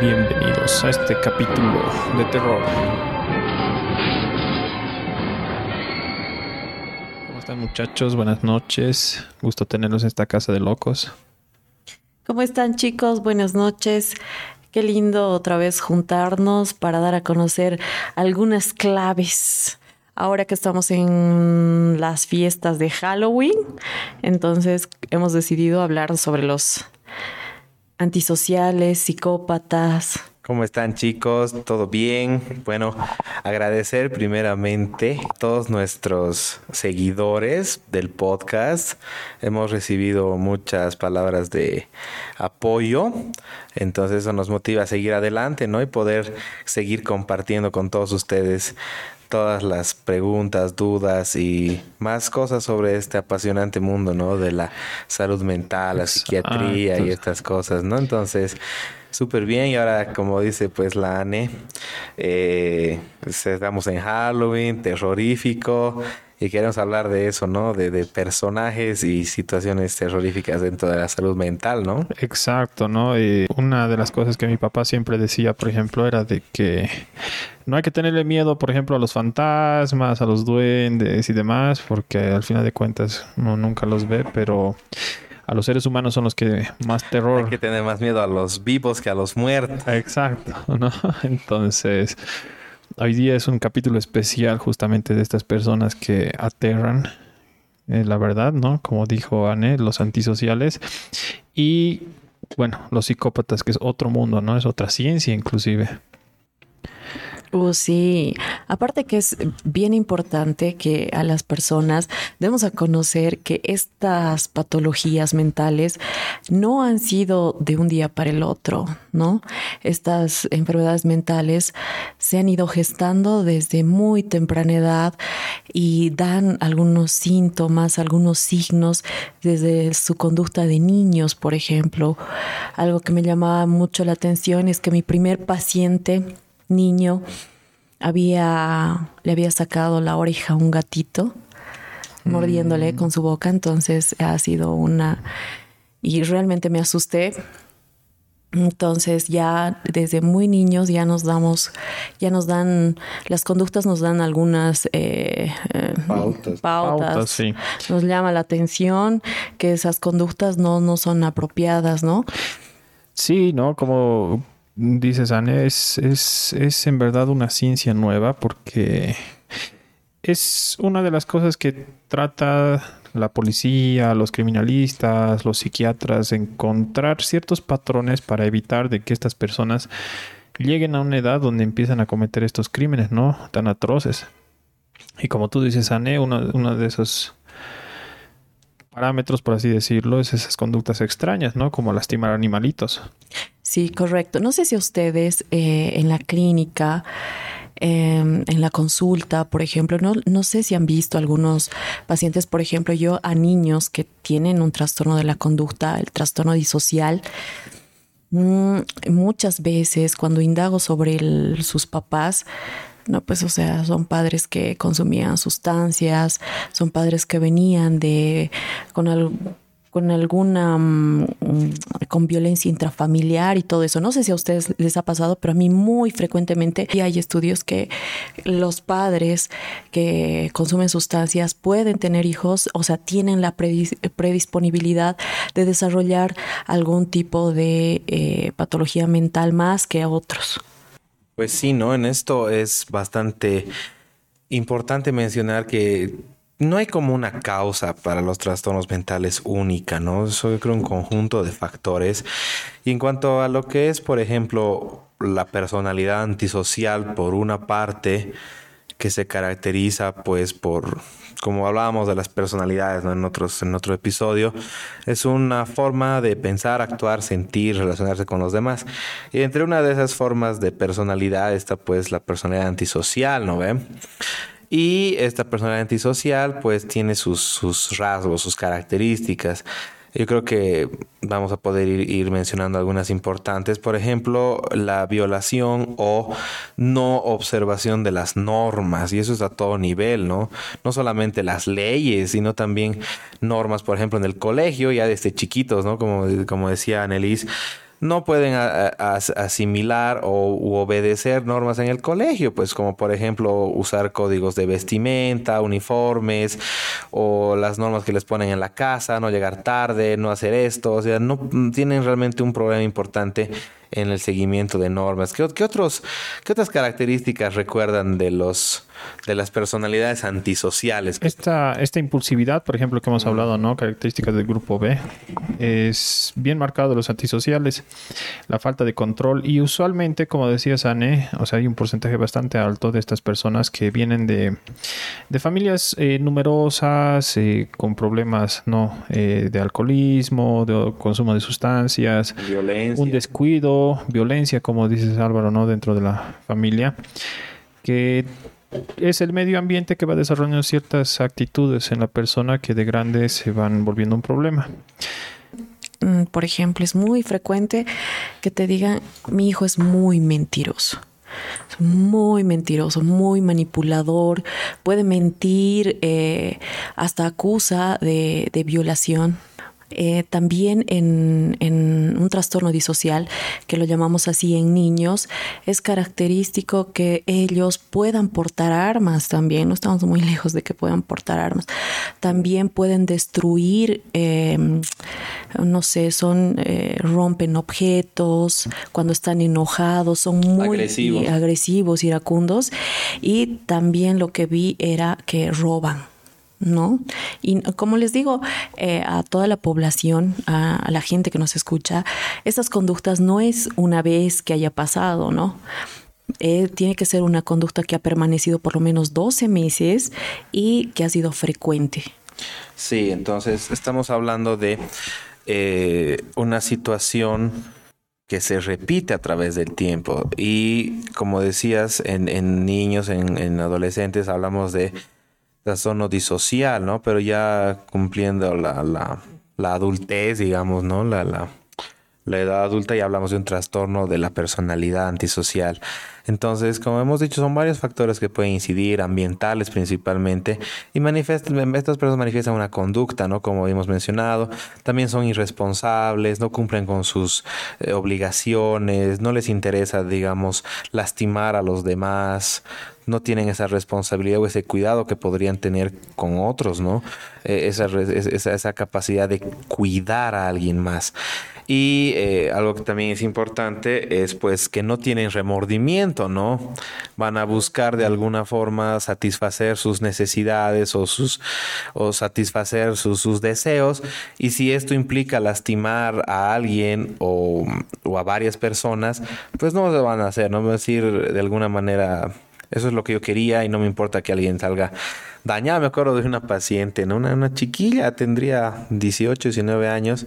Bienvenidos a este capítulo de terror. ¿Cómo están muchachos? Buenas noches. Gusto tenerlos en esta casa de locos. ¿Cómo están chicos? Buenas noches. Qué lindo otra vez juntarnos para dar a conocer algunas claves. Ahora que estamos en las fiestas de Halloween, entonces hemos decidido hablar sobre los antisociales, psicópatas. ¿Cómo están chicos? ¿Todo bien? Bueno, agradecer primeramente a todos nuestros seguidores del podcast. Hemos recibido muchas palabras de apoyo, entonces eso nos motiva a seguir adelante, ¿no? Y poder seguir compartiendo con todos ustedes todas las preguntas, dudas y más cosas sobre este apasionante mundo, ¿no? De la salud mental, la psiquiatría y estas cosas, ¿no? Entonces, súper bien. Y ahora, como dice pues la ANE, eh, pues, estamos en Halloween, terrorífico y queremos hablar de eso, ¿no? De, de, personajes y situaciones terroríficas dentro de la salud mental, ¿no? Exacto, ¿no? Y una de las cosas que mi papá siempre decía, por ejemplo, era de que no hay que tenerle miedo, por ejemplo, a los fantasmas, a los duendes y demás, porque al final de cuentas uno nunca los ve, pero a los seres humanos son los que más terror. Hay que tener más miedo a los vivos que a los muertos. Exacto, ¿no? Entonces, hoy día es un capítulo especial justamente de estas personas que aterran, eh, la verdad, ¿no? Como dijo Anne, los antisociales. Y, bueno, los psicópatas, que es otro mundo, ¿no? Es otra ciencia inclusive. Uh, sí, aparte que es bien importante que a las personas demos a conocer que estas patologías mentales no han sido de un día para el otro, ¿no? Estas enfermedades mentales se han ido gestando desde muy temprana edad y dan algunos síntomas, algunos signos desde su conducta de niños, por ejemplo. Algo que me llamaba mucho la atención es que mi primer paciente niño había, le había sacado la oreja a un gatito, mordiéndole con su boca, entonces ha sido una... Y realmente me asusté. Entonces ya desde muy niños ya nos damos, ya nos dan, las conductas nos dan algunas eh, pautas. pautas. sí. Nos llama la atención que esas conductas no, no son apropiadas, ¿no? Sí, ¿no? Como dices, Anne, es, es, es en verdad una ciencia nueva porque es una de las cosas que trata la policía, los criminalistas, los psiquiatras, encontrar ciertos patrones para evitar de que estas personas lleguen a una edad donde empiezan a cometer estos crímenes, ¿no? Tan atroces. Y como tú dices, Anne, uno, de esos parámetros, por así decirlo, es esas conductas extrañas, ¿no? Como lastimar animalitos. Sí, correcto. No sé si ustedes eh, en la clínica, eh, en la consulta, por ejemplo, no, no sé si han visto algunos pacientes, por ejemplo, yo a niños que tienen un trastorno de la conducta, el trastorno disocial, mmm, muchas veces cuando indago sobre sus papás, no, pues, o sea, son padres que consumían sustancias, son padres que venían de con algo con alguna, um, con violencia intrafamiliar y todo eso. No sé si a ustedes les ha pasado, pero a mí muy frecuentemente hay estudios que los padres que consumen sustancias pueden tener hijos, o sea, tienen la predisponibilidad de desarrollar algún tipo de eh, patología mental más que a otros. Pues sí, ¿no? En esto es bastante importante mencionar que no hay como una causa para los trastornos mentales única, ¿no? Eso yo creo un conjunto de factores. Y en cuanto a lo que es, por ejemplo, la personalidad antisocial, por una parte, que se caracteriza pues por, como hablábamos de las personalidades ¿no? en, otros, en otro episodio, es una forma de pensar, actuar, sentir, relacionarse con los demás. Y entre una de esas formas de personalidad está pues la personalidad antisocial, ¿no ve? Y esta personalidad antisocial pues tiene sus, sus rasgos, sus características. Yo creo que vamos a poder ir, ir, mencionando algunas importantes. Por ejemplo, la violación o no observación de las normas. Y eso es a todo nivel, ¿no? No solamente las leyes, sino también normas, por ejemplo, en el colegio, ya desde chiquitos, ¿no? Como, como decía Annelise no pueden asimilar o obedecer normas en el colegio, pues como por ejemplo usar códigos de vestimenta, uniformes o las normas que les ponen en la casa, no llegar tarde, no hacer esto, o sea, no tienen realmente un problema importante en el seguimiento de normas. ¿Qué, otros, qué otras características recuerdan de los de las personalidades antisociales? Esta, esta impulsividad, por ejemplo, que hemos hablado, ¿no? Características del grupo B, es bien marcado de los antisociales, la falta de control y usualmente, como decía Sane, o sea, hay un porcentaje bastante alto de estas personas que vienen de, de familias eh, numerosas, eh, con problemas, ¿no? Eh, de alcoholismo, de consumo de sustancias, un descuido violencia, como dices Álvaro, ¿no? Dentro de la familia, que es el medio ambiente que va desarrollando ciertas actitudes en la persona que de grande se van volviendo un problema. Mm, por ejemplo, es muy frecuente que te digan, mi hijo es muy mentiroso muy mentiroso, muy manipulador, puede mentir, eh, hasta acusa de, de violación eh, también en, un trastorno disocial, que lo llamamos así en niños, es característico que ellos puedan portar armas también, no estamos muy lejos de que puedan portar armas. También pueden destruir, em, no sé, son, eh, rompen objetos, cuando están enojados, son muy agresivos. agresivos, iracundos. Y también lo que vi era que roban ¿no? Y como les digo eh, a toda la población, a, la gente que nos escucha, estas conductas no es una vez que haya pasado, ¿no? Eh, tiene que ser una conducta que ha permanecido por lo menos 12 meses y que ha sido frecuente. Sí, entonces estamos hablando de eh, una situación que se repite a través del tiempo y como decías, en, niños, en adolescentes hablamos de trastorno disocial, ¿no? Pero ya cumpliendo la, la, la adultez, digamos, ¿no? La, la, la edad adulta ya hablamos de un trastorno de la personalidad antisocial. Entonces, como hemos dicho, son varios factores que pueden incidir, ambientales principalmente, y manifiestan, estas personas manifiestan una conducta, ¿no? Como hemos mencionado, también son irresponsables, no cumplen con sus eh, obligaciones, no les interesa, digamos, lastimar a los demás, no tienen esa responsabilidad o ese cuidado que podrían tener con otros, ¿no? Eh, esa, esa, esa, capacidad de cuidar a alguien más. Y eh, algo que también es importante es pues que no tienen remordimiento, ¿no? Van a buscar de alguna forma satisfacer sus necesidades o sus o satisfacer sus, sus deseos. Y si esto implica lastimar a alguien o, o a varias personas, pues no lo van a hacer, ¿no? Es decir, de alguna manera eso es lo que yo quería y no me importa que alguien salga dañado. Me acuerdo de una paciente, ¿no? una, una chiquilla, tendría 18, 19 años,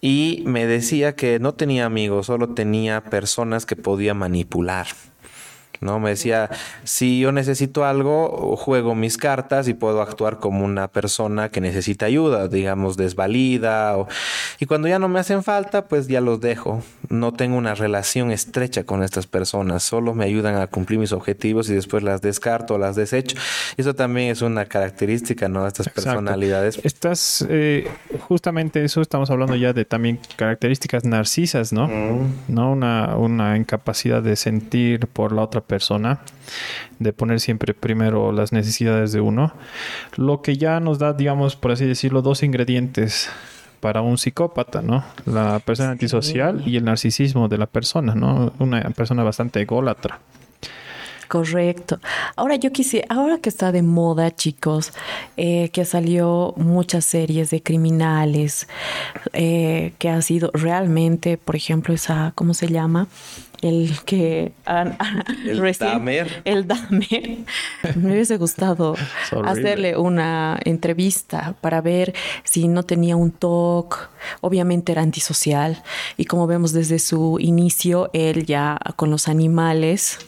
y me decía que no tenía amigos, solo tenía personas que podía manipular. ¿no? Me decía, si yo necesito algo, juego mis cartas y puedo actuar como una persona que necesita ayuda, digamos, desvalida. Y cuando ya no me hacen falta, pues ya los dejo. No tengo una relación estrecha con estas personas, solo me ayudan a cumplir mis objetivos y después las descarto, las desecho. Eso también es una característica, ¿no? De estas personalidades. Estás, eh, justamente eso estamos hablando ya de también características narcisas, ¿no? Mm. ¿No? Una, una incapacidad de sentir por la otra persona, de poner siempre primero las necesidades de uno, lo que ya nos da, digamos, por así decirlo, dos ingredientes para un psicópata, ¿no? La persona antisocial y el narcisismo de la persona, ¿no? Una persona bastante ególatra. Correcto. Ahora yo quisiera, ahora que está de moda, chicos, eh, que salió muchas series de criminales, eh, que ha sido realmente, por ejemplo, esa, ¿cómo se llama? el que el Damer. El Damer. Me hubiese gustado hacerle una entrevista para ver si no tenía un TOC. Obviamente era antisocial. Y como vemos desde su inicio, él ya con los animales.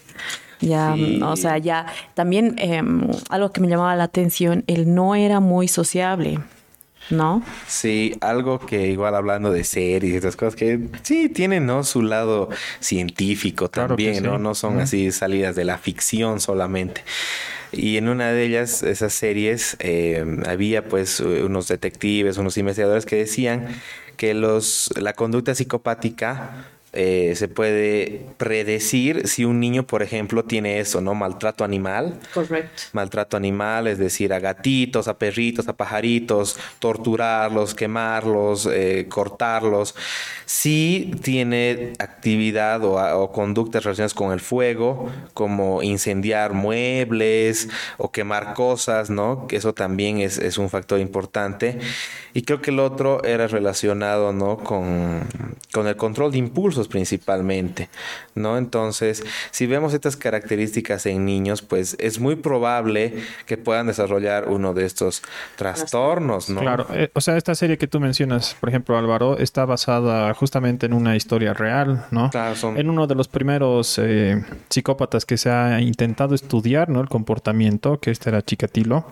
Ya, o sea, ya también em, algo que me llamaba la atención, él no era muy sociable. ¿no? Sí, algo que igual hablando de series y estas cosas que sí tienen, ¿no? Su lado científico también, ¿no? No son así salidas de la ficción solamente. Y en una de ellas, esas series, eh, había pues unos detectives, unos investigadores que decían que los, la conducta psicopática eh, se puede predecir si un niño, por ejemplo, tiene eso, ¿no? Maltrato animal. Correcto. Maltrato animal, es decir, a gatitos, a perritos, a pajaritos, torturarlos, quemarlos, eh, cortarlos. Si tiene actividad o, conductas relacionadas con el fuego, como incendiar muebles o quemar cosas, ¿no? Que eso también es, es un factor importante. Y creo que el otro era relacionado, ¿no? Con, con el control de principalmente, ¿no? Entonces, si vemos estas características en niños, pues es muy probable que puedan desarrollar uno de estos trastornos, ¿no? Claro, eh, o sea, esta serie que tú mencionas, por ejemplo, Álvaro, está basada justamente en una historia real, ¿no? En uno de los primeros eh, psicópatas que se ha intentado estudiar, ¿no? El comportamiento, que este era Chikatilo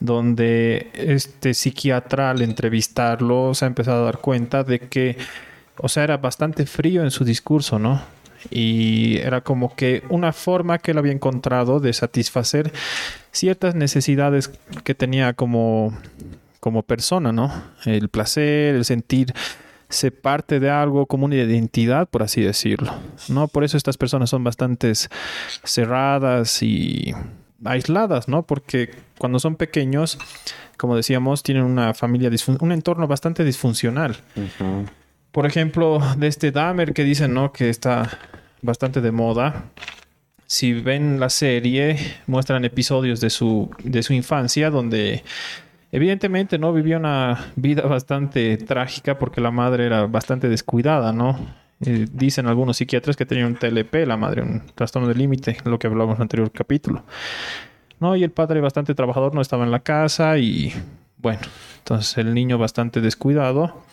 donde este psiquiatra al entrevistarlo se ha empezado a dar cuenta de que o sea, era bastante frío en su discurso, ¿no? Y era como que una forma que él había encontrado de satisfacer ciertas necesidades que tenía como, como persona, ¿no? El placer, el sentirse parte de algo como una identidad, por así decirlo, ¿no? Por eso estas personas son bastante cerradas y aisladas, ¿no? Porque cuando son pequeños, como decíamos, tienen una familia, un entorno bastante disfuncional por ejemplo, de este Dahmer que dicen, ¿no? Que está bastante de moda. Si ven la serie, muestran episodios de su, de su infancia donde evidentemente no vivió una vida bastante trágica porque la madre era bastante descuidada, ¿no? Eh, dicen algunos psiquiatras que tenía un TLP, la madre, un trastorno de límite, lo que hablábamos en el anterior capítulo. ¿No? Y el padre bastante trabajador no estaba en la casa y bueno, entonces el niño bastante descuidado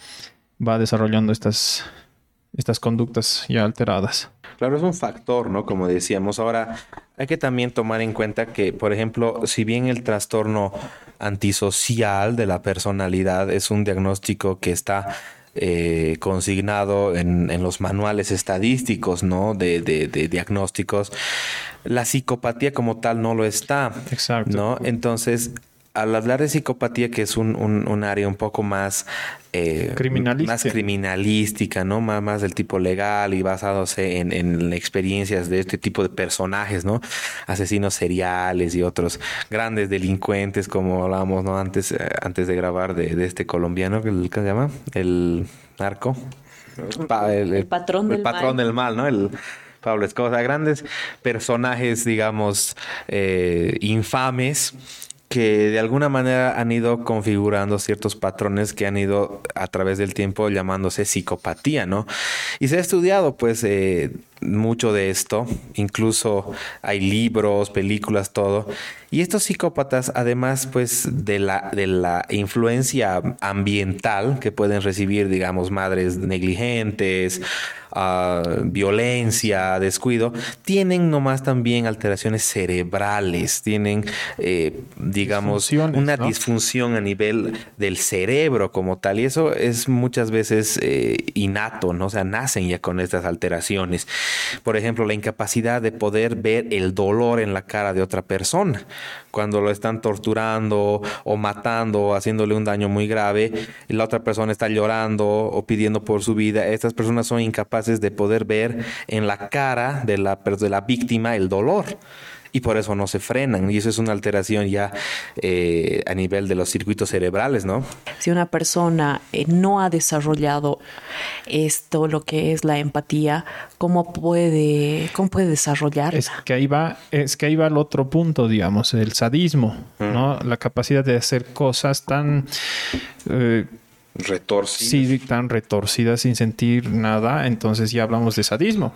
va desarrollando estas, estas conductas ya alteradas. Claro, es un factor, ¿no? Como decíamos. Ahora, hay que también tomar en cuenta que, por ejemplo, si bien el trastorno antisocial de la personalidad es un diagnóstico que está eh, consignado en, en, los manuales estadísticos, ¿no? De, de, de, diagnósticos. La psicopatía como tal no lo está. Exacto. ¿no? Entonces, al hablar de psicopatía, que es un, un, área un poco más, eh, más criminalística, ¿no? Más, más del tipo legal y basados en, en, experiencias de este tipo de personajes, ¿no? Asesinos seriales y otros grandes delincuentes, como hablábamos, ¿no? Antes, eh, antes de grabar de, de este colombiano, ¿qué se llama? El narco. el, patrón del el patrón del mal, ¿no? El Pablo Escobar. Grandes personajes, digamos, eh, infames que de alguna manera han ido configurando ciertos patrones que han ido a través del tiempo llamándose psicopatía, ¿no? Y se ha estudiado, pues, eh, mucho de esto, incluso hay libros, películas, todo. Y estos psicópatas, además, pues, de la, de la influencia ambiental que pueden recibir, digamos, madres negligentes, uh, violencia, descuido, tienen nomás también alteraciones cerebrales, tienen, eh, digamos, una disfunción a nivel del cerebro como tal. Y eso es muchas veces eh, innato, ¿no? O sea, nacen ya con estas alteraciones. Por ejemplo, la incapacidad de poder ver el dolor en la cara de otra persona. Cuando lo están torturando o matando o haciéndole un daño muy grave, y la otra persona está llorando o pidiendo por su vida, estas personas son incapaces de poder ver en la cara de la, de la víctima el dolor y por eso no se frenan. Y eso es una alteración ya eh, a nivel de los circuitos cerebrales, ¿no? Si una persona eh, no ha desarrollado esto, lo que es la empatía, ¿cómo puede, cómo puede desarrollarla? Es que ahí va, es que ahí va el otro punto, digamos, el sadismo, ¿no? La capacidad de hacer cosas tan eh, retorcidas. Sí, tan retorcidas sin sentir nada, entonces ya hablamos de sadismo.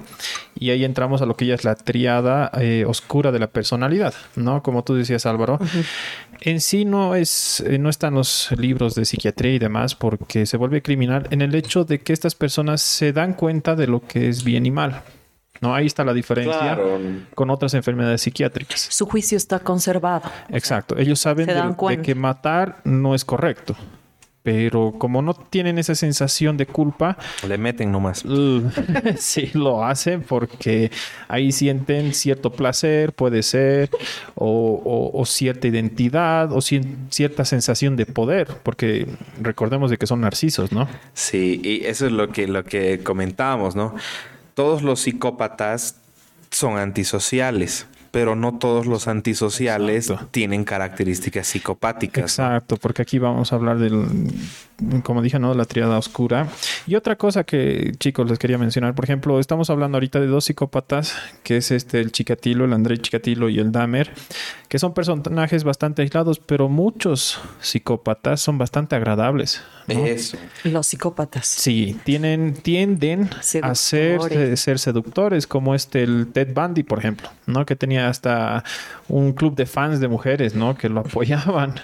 Y ahí entramos a lo que ya es la triada eh, oscura de la personalidad, ¿no? Como tú decías, Álvaro. En sí no es, eh, no están los libros de psiquiatría y demás porque se vuelve criminal en el hecho de que estas personas se dan cuenta de lo que es bien y mal. ¿no? Ahí está la diferencia con otras enfermedades psiquiátricas. Su juicio está conservado. Exacto. Ellos saben de, que matar no es correcto pero como no tienen esa sensación de culpa, le meten nomás. sí, lo hacen porque ahí sienten cierto placer, puede ser, o, cierta identidad, o cierta sensación de poder, porque recordemos de que son narcisos, ¿no? Sí, y eso es lo que, lo que comentábamos, ¿no? Todos los psicópatas son antisociales pero no todos los antisociales tienen características psicopáticas. Exacto, porque aquí vamos a hablar del, como dije, ¿no? La triada oscura. Y otra cosa que, chicos, les quería mencionar, por ejemplo, estamos hablando ahorita de dos psicópatas, que es este, el Chikatilo, el André Chikatilo y el Dahmer, que son personajes bastante aislados, pero muchos psicópatas son bastante agradables. Eso. Los psicópatas. Sí, tienen, tienden a ser, eh, ser seductores, como este, el Ted Bundy, por ejemplo, ¿no? Que tenía hasta un club de fans de mujeres, ¿no? Que lo apoyaban.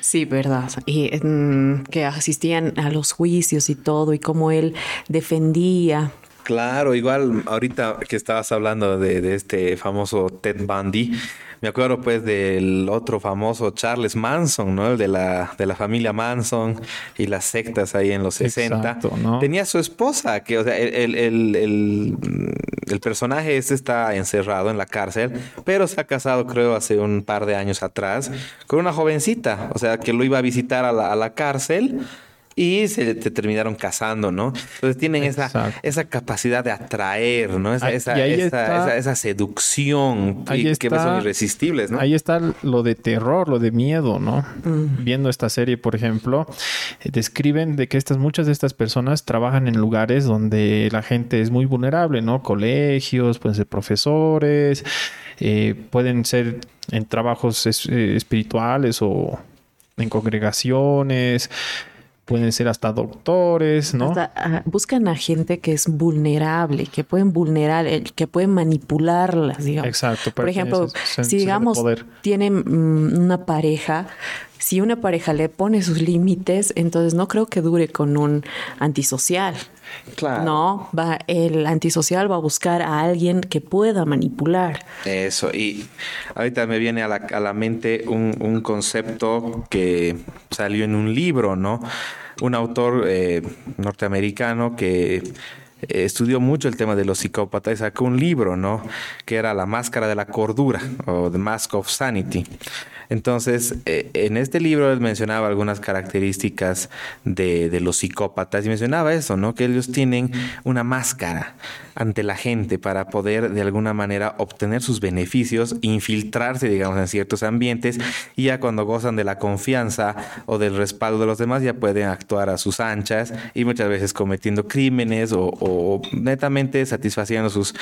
Sí, verdad. Y mm, que asistían a los juicios y todo, y cómo él defendía Claro, igual ahorita que estabas hablando de, de, este famoso Ted Bundy, me acuerdo pues del otro famoso Charles Manson, ¿no? El de la, de la familia Manson y las sectas ahí en los 60. Tenía su esposa, que, o sea, el, el, el, el, personaje este está encerrado en la cárcel, pero se ha casado, creo, hace un par de años atrás, con una jovencita, o sea, que lo iba a visitar a la, a la cárcel y se, terminaron casando, ¿no? Entonces tienen esa, esa capacidad de atraer, ¿no? Esa, esa, esa, seducción que, son irresistibles, ¿no? Ahí está lo de terror, lo de miedo, ¿no? Viendo esta serie, por ejemplo, eh, describen de que estas, muchas de estas personas trabajan en lugares donde la gente es muy vulnerable, ¿no? Colegios, pueden ser profesores, eh, pueden ser en trabajos eh, espirituales o en congregaciones pueden ser hasta doctores, ¿no? buscan a gente que es vulnerable, que pueden vulnerar, eh, que pueden manipularlas, digamos. Exacto. Por ejemplo, si digamos tienen mm, una pareja, si una pareja le pone sus límites, entonces no creo que dure con un antisocial. Claro. No, va, el antisocial va a buscar a alguien que pueda manipular. Eso, y ahorita me viene a la, a la mente un, un, concepto que salió en un libro, ¿no? Un autor eh, norteamericano que eh, estudió mucho el tema de los psicópatas y sacó un libro, ¿no? Que era La Máscara de la Cordura o The Mask of Sanity. Entonces, eh, en este libro él mencionaba algunas características de, los psicópatas y mencionaba eso, ¿no? Que ellos tienen una máscara ante la gente para poder de alguna manera obtener sus beneficios, infiltrarse, digamos, en ciertos ambientes y ya cuando gozan de la confianza o del respaldo de los demás ya pueden actuar a sus anchas y muchas veces cometiendo crímenes o, netamente satisfaciendo sus,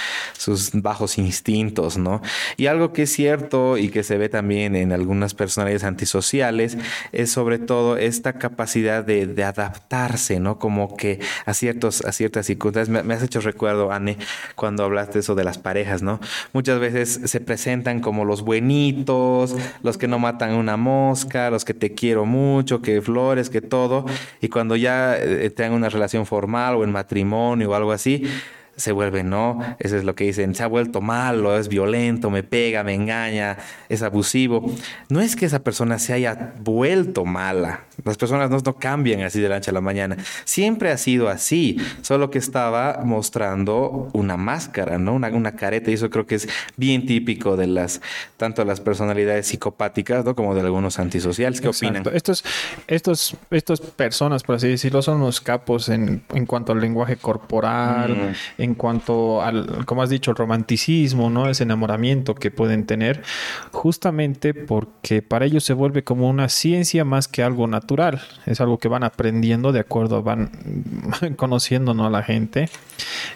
bajos instintos, ¿no? Y algo que es cierto y que se ve también en algunas personalidades antisociales es sobre todo esta capacidad de, de adaptarse, ¿no? Como que a, ciertos, a ciertas circunstancias. Me, has hecho recuerdo, cuando hablaste eso de las parejas, ¿no? Muchas veces se presentan como los buenitos, los que no matan una mosca, los que te quiero mucho, que flores, que todo, y cuando ya eh, tengan una relación formal o en matrimonio o algo así, se vuelve, no, eso es lo que dicen, se ha vuelto malo, es violento, me pega, me engaña, es abusivo. No es que esa persona se haya vuelto mala, las personas no, no cambian así de la noche a la mañana, siempre ha sido así, solo que estaba mostrando una máscara, ¿no? Una, una careta, y eso creo que es bien típico de las, tanto las personalidades psicopáticas, ¿no? Como de algunos antisociales. ¿Qué opinan? Estos, estos, estos personas, por así decirlo, son los capos en, en cuanto al lenguaje corporal, mm en cuanto al, como has dicho, el romanticismo, ¿no? Ese enamoramiento que pueden tener, justamente porque para ellos se vuelve como una ciencia más que algo natural. Es algo que van aprendiendo de acuerdo, van conociendo a la gente.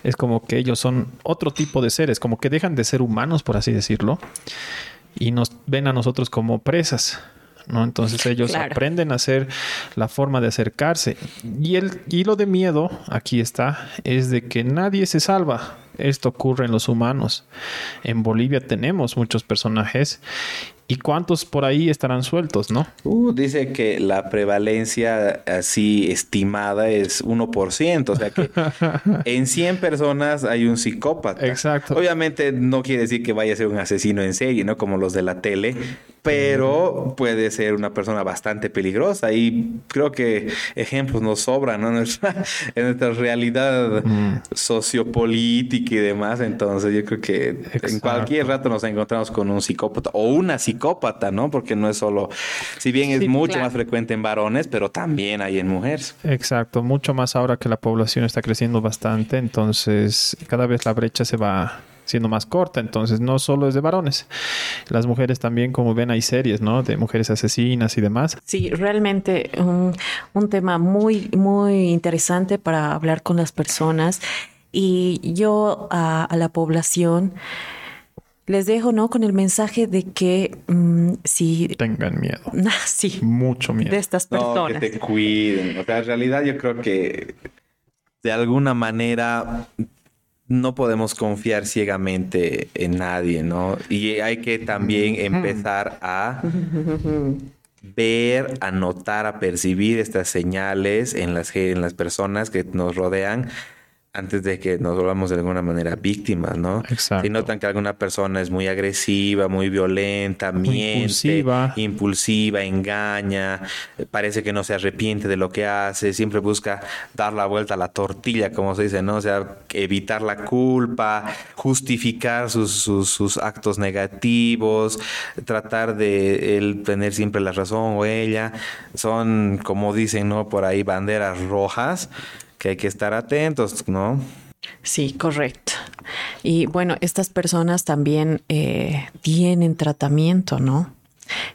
Es como que ellos son otro tipo de seres, como que dejan de ser humanos, por así decirlo, y nos ven a nosotros como presas. ¿no? Entonces ellos aprenden a hacer la forma de acercarse. Y el hilo de miedo, aquí está, es de que nadie se salva. Esto ocurre en los humanos. En Bolivia tenemos muchos personajes ¿Y cuántos por ahí estarán sueltos, no? Uh, dice que la prevalencia así estimada es 1%, o sea que en 100 personas hay un psicópata. Exacto. Obviamente no quiere decir que vaya a ser un asesino en serie, ¿no? Como los de la tele, pero puede ser una persona bastante peligrosa y creo que ejemplos nos sobran ¿no? en, nuestra, en nuestra realidad mm. sociopolítica y demás. Entonces yo creo que en cualquier rato nos encontramos con un psicópata o una psicópata, ¿no? Porque no es solo, si bien es mucho más frecuente en varones, pero también hay en mujeres. Exacto, mucho más ahora que la población está creciendo bastante, entonces cada vez la brecha se va siendo más corta, entonces no solo es de varones. Las mujeres también, como ven, hay series, ¿no? De mujeres asesinas y demás. Sí, realmente un, un tema muy, muy interesante para hablar con las personas. Y yo a, la población les dejo, ¿no? Con el mensaje de que mm, si... Tengan miedo. Ah, sí. Mucho miedo. De estas personas. No, que te cuiden. O sea, en realidad yo creo que de alguna manera no podemos confiar ciegamente en nadie, ¿no? Y hay que también empezar a ver, a notar, a percibir estas señales en las, en las personas que nos rodean antes de que nos volvamos de alguna manera víctimas, ¿no? Exacto. Si notan que alguna persona es muy agresiva, muy violenta, miente, impulsiva. impulsiva, engaña, parece que no se arrepiente de lo que hace, siempre busca dar la vuelta a la tortilla, como se dice, ¿no? O sea, evitar la culpa, justificar sus, sus, actos negativos, tratar de él tener siempre la razón o ella, son, como dicen, ¿no? Por ahí banderas rojas que hay que estar atentos, ¿no? Sí, correcto. Y bueno, estas personas también eh, tienen tratamiento, ¿no?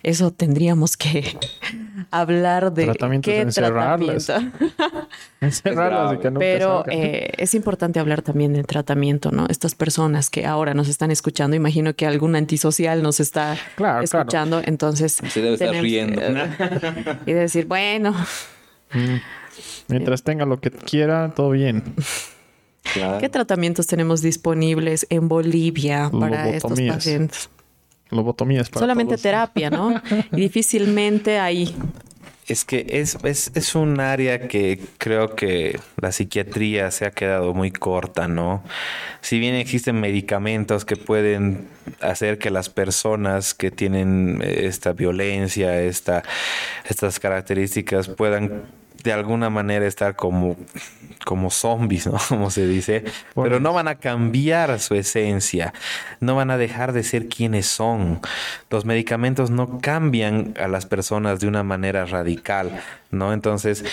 Eso tendríamos que hablar de qué tratamiento. Encerrarlas y que Pero eh, es importante hablar también del tratamiento, ¿no? Estas personas que ahora nos están escuchando, imagino que algún antisocial nos está escuchando, entonces se debe estar riendo y decir, bueno. Mm. Mientras tenga lo que quiera, todo bien. ¿Qué tratamientos tenemos disponibles en Bolivia para estos pacientes? Lobotomías para Solamente terapia, ¿no? y difícilmente hay es que es, es, un área que creo que la psiquiatría se ha quedado muy corta, ¿no? Si bien existen medicamentos que pueden hacer que las personas que tienen esta violencia, esta, estas características puedan de alguna manera estar como, como zombies, ¿no? Como se dice, pero no van a cambiar su esencia, no van a dejar de ser quienes son. Los medicamentos no cambian a las personas de una manera radical, ¿no? Entonces,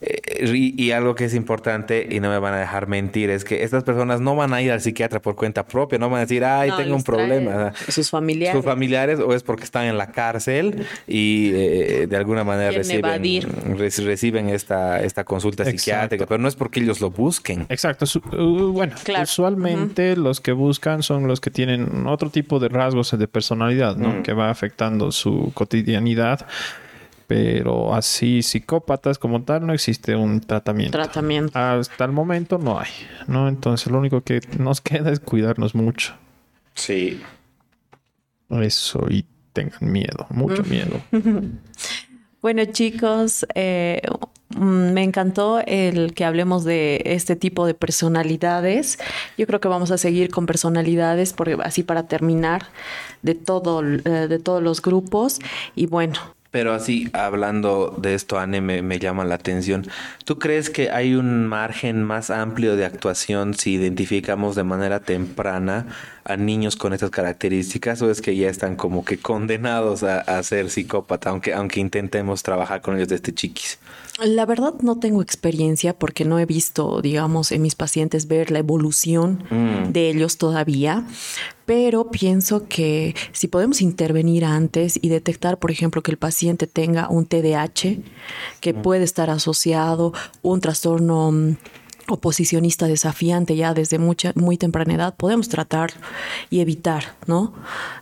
eh, y, algo que es importante y no me van a dejar mentir es que estas personas no van a ir al psiquiatra por cuenta propia, no van a decir, ay, tengo un problema. Sus familiares. Sus familiares o es porque están en la cárcel y eh, de alguna manera reciben, reciben esta, esta consulta psiquiátrica, pero no es porque ellos lo busquen. Exacto. Uh, bueno, usualmente los que buscan son los que tienen otro tipo de rasgos de personalidad, ¿no? Que va afectando su cotidianidad pero así psicópatas como tal no existe un tratamiento. Tratamiento. Hasta el momento no hay, ¿no? Entonces lo único que nos queda es cuidarnos mucho. Sí. Eso y tengan miedo, mucho miedo. bueno chicos, eh, mm, me encantó el que hablemos de este tipo de personalidades. Yo creo que vamos a seguir con personalidades, porque así para terminar de todo, eh, de todos los grupos. Y bueno, pero así, hablando de esto, Anne, me, llama la atención. ¿Tú crees que hay un margen más amplio de actuación si identificamos de manera temprana a niños con estas características o es que ya están como que condenados a, a ser psicópata, aunque, aunque intentemos trabajar con ellos desde chiquis? La verdad no tengo experiencia porque no he visto, digamos, en mis pacientes ver la evolución mm. de ellos todavía, pero pienso que si podemos intervenir antes y detectar, por ejemplo, que el paciente tenga un TDAH que puede estar asociado, un trastorno mm, oposicionista desafiante ya desde mucha, muy temprana edad, podemos tratar y evitar, ¿no?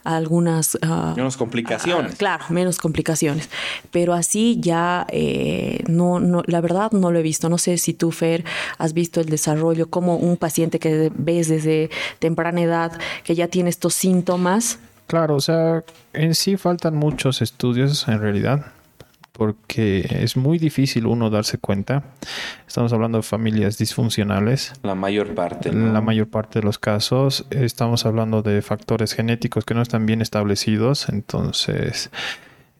Algunas... Ah, menos complicaciones. Ah, claro, menos complicaciones. Pero así ya, eh, no, no, la verdad no lo he visto. No sé si tú, Fer, has visto el desarrollo, como un paciente que ves desde temprana edad, que ya tiene estos síntomas. Claro, o sea, en sí faltan muchos estudios en realidad porque es muy difícil uno darse cuenta. Estamos hablando de familias disfuncionales. La mayor parte. La mayor parte de los casos. Estamos hablando de factores genéticos que no están bien establecidos. Entonces,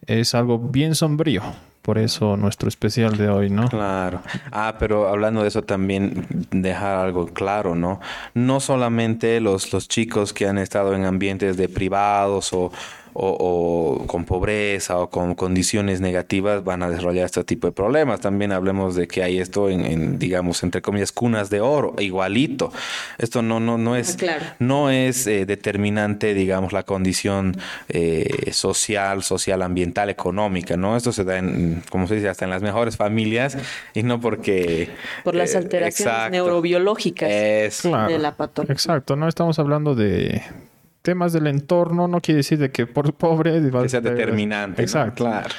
es algo bien sombrío. Por eso nuestro especial de hoy, ¿no? Claro. Ah, pero hablando de eso también dejar algo claro, ¿no? No solamente los, los chicos que han estado en ambientes de privados o, o, con pobreza o con condiciones negativas van a desarrollar este tipo de problemas. También hablemos de que hay esto en, digamos, entre comillas, cunas de oro, igualito. Esto no, no, no es, ah, no es eh, determinante, digamos, la condición eh, social, social, ambiental, económica, ¿no? Esto se da en, como se dice, hasta en las mejores familias y no porque... Por las eh, alteraciones neurobiológicas de la patología. Exacto, no estamos hablando de temas del entorno no quiere decir de que por pobre... Que sea determinante. Exacto. Claro.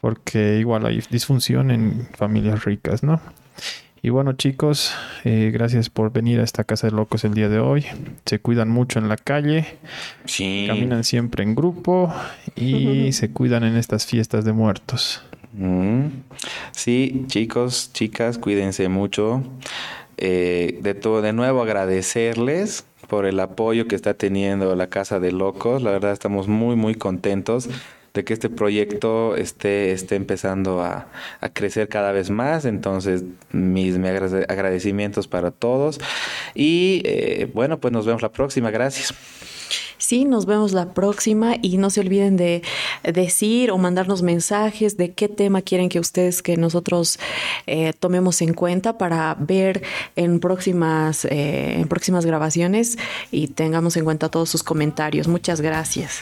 Porque igual hay disfunción en familias ricas, ¿no? Y bueno chicos, eh, gracias por venir a esta casa de locos el día de hoy. Se cuidan mucho en la calle. Sí. Caminan siempre en grupo y se cuidan en estas fiestas de muertos. Mm. Sí, chicos, chicas, cuídense mucho. Eh, de todo, de nuevo agradecerles por el apoyo que está teniendo la Casa de Locos. La verdad estamos muy, muy contentos de que este proyecto esté, esté empezando a, crecer cada vez más. Entonces, mis, agradecimientos para todos. Y eh, bueno, pues nos vemos la próxima. Gracias. Sí, nos vemos la próxima y no se olviden de decir o mandarnos mensajes de qué tema quieren que ustedes, que nosotros eh, tomemos en cuenta para ver en próximas, eh, en próximas grabaciones y tengamos en cuenta todos sus comentarios. Muchas gracias.